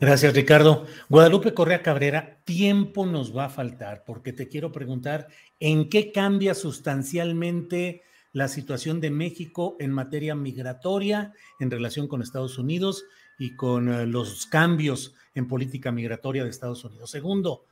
Gracias, Ricardo. Guadalupe Correa Cabrera, tiempo nos va a faltar porque te quiero preguntar en qué cambia sustancialmente la situación de México en materia migratoria en relación con Estados Unidos y con eh, los cambios en política migratoria de Estados Unidos. Segundo,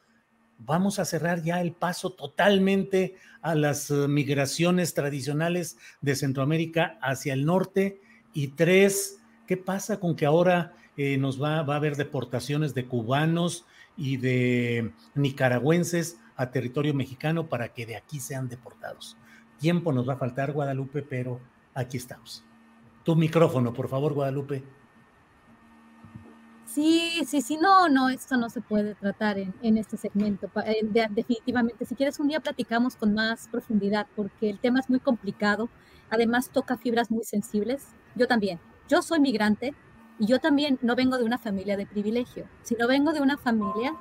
vamos a cerrar ya el paso totalmente a las eh, migraciones tradicionales de Centroamérica hacia el norte. Y tres, ¿qué pasa con que ahora eh, nos va, va a haber deportaciones de cubanos y de nicaragüenses a territorio mexicano para que de aquí sean deportados? Tiempo nos va a faltar, Guadalupe, pero aquí estamos. Tu micrófono, por favor, Guadalupe. Sí, sí, sí, no, no, esto no se puede tratar en, en este segmento. Eh, de- definitivamente, si quieres un día platicamos con más profundidad porque el tema es muy complicado. Además toca fibras muy sensibles. Yo también. Yo soy migrante y yo también no vengo de una familia de privilegio, sino vengo de una familia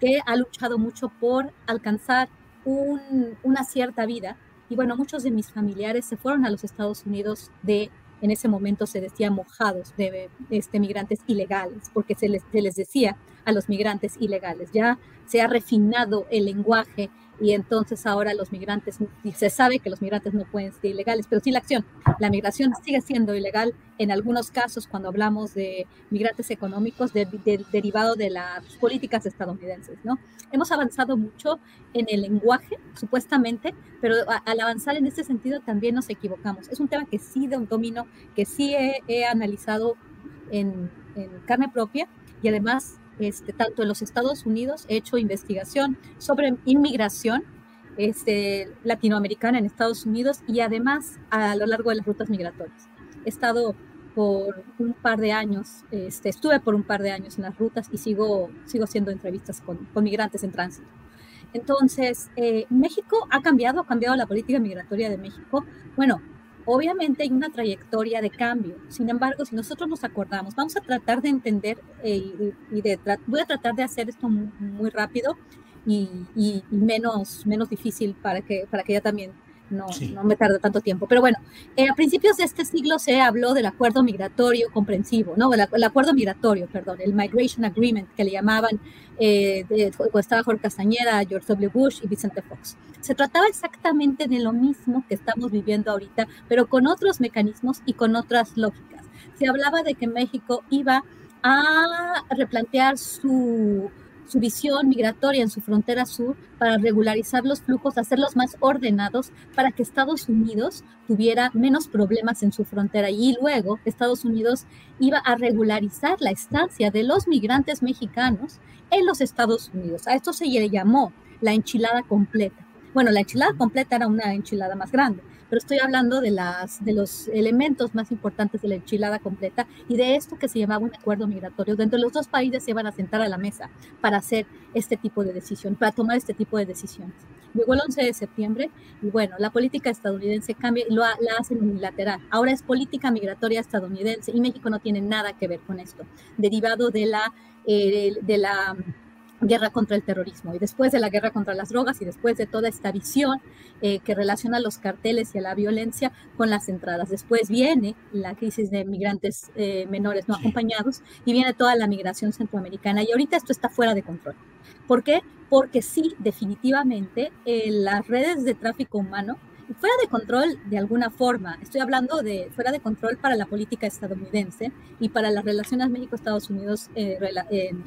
que ha luchado mucho por alcanzar un- una cierta vida. Y bueno, muchos de mis familiares se fueron a los Estados Unidos de en ese momento se decía mojados de este, migrantes ilegales, porque se les, se les decía a los migrantes ilegales. Ya se ha refinado el lenguaje y entonces ahora los migrantes, y se sabe que los migrantes no pueden ser ilegales, pero sí la acción. La migración sigue siendo ilegal en algunos casos cuando hablamos de migrantes económicos de- de- derivado de las políticas estadounidenses, ¿no? Hemos avanzado mucho en el lenguaje, supuestamente, pero a- al avanzar en este sentido también nos equivocamos. Es un tema que sí domino, que sí he, he analizado en, en carne propia y además, este, tanto en los Estados Unidos he hecho investigación sobre inmigración este, latinoamericana en Estados Unidos y además a lo largo de las rutas migratorias. He estado por un par de años, este, estuve por un par de años en las rutas y sigo, sigo haciendo entrevistas con, migrantes en tránsito. Entonces, eh, México ha cambiado, ha cambiado la política migratoria de México. Bueno, obviamente hay una trayectoria de cambio. Sin embargo, si nosotros nos acordamos, vamos a tratar de entender eh, y, de voy a tratar de hacer esto muy, muy rápido y menos, menos difícil para que, para que ya también no, Sí. no me tarde tanto tiempo. Pero bueno, eh, a principios de este siglo se habló del acuerdo migratorio comprensivo, ¿no? El, el acuerdo migratorio, perdón, el Migration Agreement, que le llamaban, eh, de, estaba Jorge Castañeda, George W. Bush y Vicente Fox. Se trataba exactamente de lo mismo que estamos viviendo ahorita, pero con otros mecanismos y con otras lógicas. Se hablaba de que México iba a replantear su, su visión migratoria en su frontera sur para regularizar los flujos, hacerlos más ordenados para que Estados Unidos tuviera menos problemas en su frontera y luego Estados Unidos iba a regularizar la estancia de los migrantes mexicanos en los Estados Unidos. A esto se le llamó la enchilada completa. Bueno, la enchilada completa era una enchilada más grande, pero estoy hablando de, las, de los elementos más importantes de la enchilada completa y de esto que se llamaba un acuerdo migratorio, donde los dos países se iban a sentar a la mesa para hacer este tipo de decisión, para tomar este tipo de decisiones. Llegó el 11 de septiembre y bueno, la política estadounidense cambia y lo, la hacen unilateral. Ahora es política migratoria estadounidense y México no tiene nada que ver con esto, derivado de la, eh, de la guerra contra el terrorismo y después de la guerra contra las drogas y después de toda esta visión eh, que relaciona los carteles y a la violencia con las entradas. Después viene la crisis de migrantes eh, menores no acompañados y viene toda la migración centroamericana y ahorita esto está fuera de control. ¿Por qué? Porque sí, definitivamente, eh, las redes de tráfico humano fuera de control de alguna forma. Estoy hablando de fuera de control para la política estadounidense y para las relaciones México-Estados Unidos eh,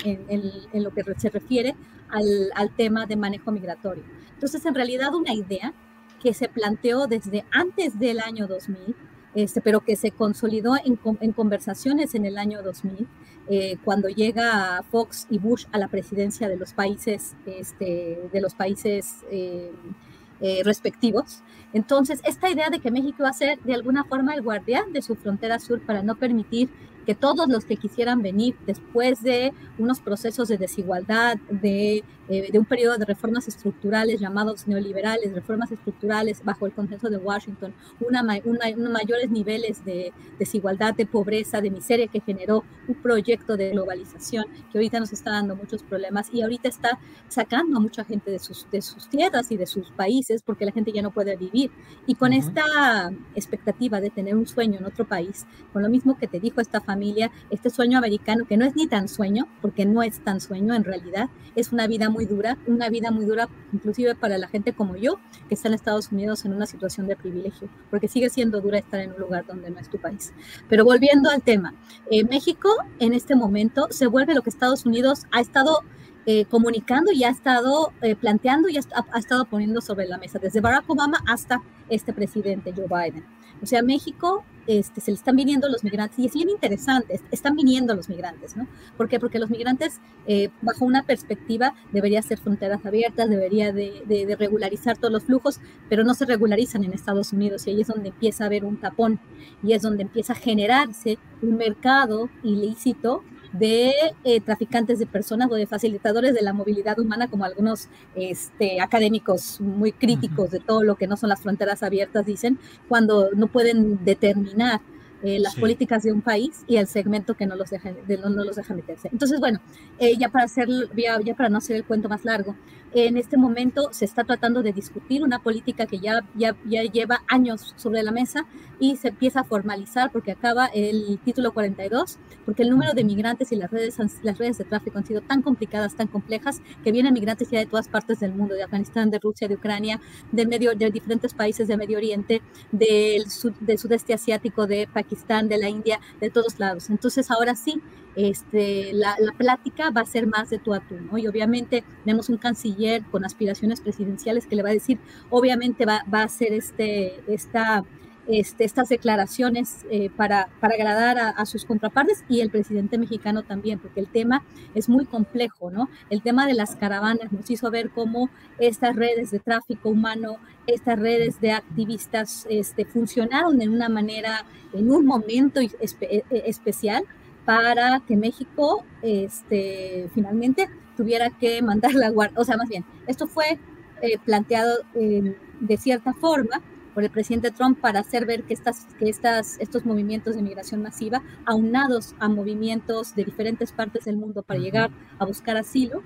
en, lo que se refiere al, al, tema de manejo migratorio. Entonces, en realidad, una idea que se planteó desde antes del año 2000, este, pero que se consolidó en, en conversaciones en el año 2000, eh, cuando llega Fox y Bush a la presidencia de los países, este, de los países eh, eh, respectivos. Entonces, esta idea de que México va a ser de alguna forma el guardián de su frontera sur para no permitir que todos los que quisieran venir después de unos procesos de desigualdad, de, eh, de, un periodo de reformas estructurales llamados neoliberales, reformas estructurales bajo el consenso de Washington, una, unos mayores niveles de desigualdad, de pobreza, de miseria que generó un proyecto de globalización que ahorita nos está dando muchos problemas y ahorita está sacando a mucha gente de sus, de sus tierras y de sus países porque la gente ya no puede vivir. Y con esta expectativa de tener un sueño en otro país, con lo mismo que te dijo esta familia, familia, este sueño americano, que no es ni tan sueño, porque no es tan sueño en realidad, es una vida muy dura, una vida muy dura inclusive para la gente como yo, que está en Estados Unidos en una situación de privilegio, porque sigue siendo dura estar en un lugar donde no es tu país. Pero volviendo al tema, eh, México en este momento se vuelve lo que Estados Unidos ha estado eh, comunicando y ha estado eh, planteando y ha, ha, estado poniendo sobre la mesa, desde Barack Obama hasta este presidente Joe Biden. O sea, México este, se le están viniendo los migrantes y es bien interesante, están viniendo los migrantes, ¿no? ¿Por qué? Porque los migrantes, eh, bajo una perspectiva, debería ser fronteras abiertas, debería de, de, regularizar todos los flujos, pero no se regularizan en Estados Unidos y ahí es donde empieza a haber un tapón y es donde empieza a generarse un mercado ilícito de eh, traficantes de personas o de facilitadores de la movilidad humana, como algunos este, académicos muy críticos de todo lo que no son las fronteras abiertas dicen, cuando no pueden determinar eh, las políticas de un país y el segmento que no los deja, de, no, los deja meterse. Entonces, bueno, eh, ya, para hacer, ya, ya, para no hacer el cuento más largo, en este momento se está tratando de discutir una política que ya, ya, ya lleva años sobre la mesa y se empieza a formalizar porque acaba el título 42, porque el número de migrantes y las redes, las redes de tráfico han sido tan complicadas, tan complejas, que vienen migrantes ya de todas partes del mundo, de Afganistán, de Rusia, de Ucrania, de, medio, de diferentes países de Medio Oriente, del, del sudeste asiático, de Pakistán, de la India, de todos lados. Entonces ahora sí, este, la, la, plática va a ser más de tú a tú, ¿no? Y obviamente tenemos un canciller con aspiraciones presidenciales que le va a decir, obviamente va, va a hacer este, esta este, estas declaraciones eh, para, para, agradar a, sus contrapartes y el presidente mexicano también, porque el tema es muy complejo, ¿no? El tema de las caravanas nos hizo ver cómo estas redes de tráfico humano, estas redes de activistas este, funcionaron en una manera, en un momento e, e, especial para que México este, finalmente tuviera que mandar la guardia, o sea, más bien, esto fue eh, planteado de cierta forma por el presidente Trump para hacer ver que, estas, que estas, estos movimientos de migración masiva, aunados a movimientos de diferentes partes del mundo para llegar a buscar asilo,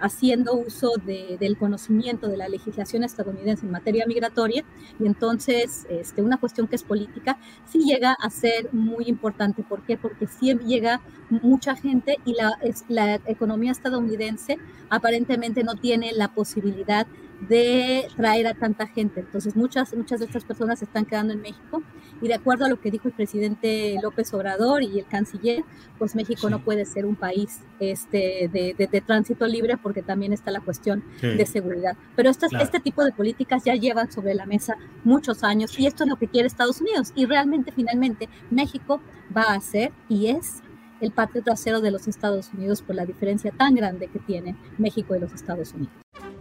haciendo uso del conocimiento de la legislación estadounidense en materia migratoria, y entonces este, una cuestión que es política, sí llega a ser muy importante. ¿Por qué? Porque sí llega mucha gente y la, la economía estadounidense aparentemente no tiene la posibilidad de traer a tanta gente. Entonces, muchas, muchas de estas personas se están quedando en México y de acuerdo a lo que dijo el presidente López Obrador y el canciller, pues México no puede ser un país este, de, de, tránsito libre porque también está la cuestión de seguridad. Pero estas, este tipo de políticas ya llevan sobre la mesa muchos años y esto es lo que quiere Estados Unidos y realmente, finalmente, México va a ser y es el patio trasero de los Estados Unidos por la diferencia tan grande que tiene México y los Estados Unidos.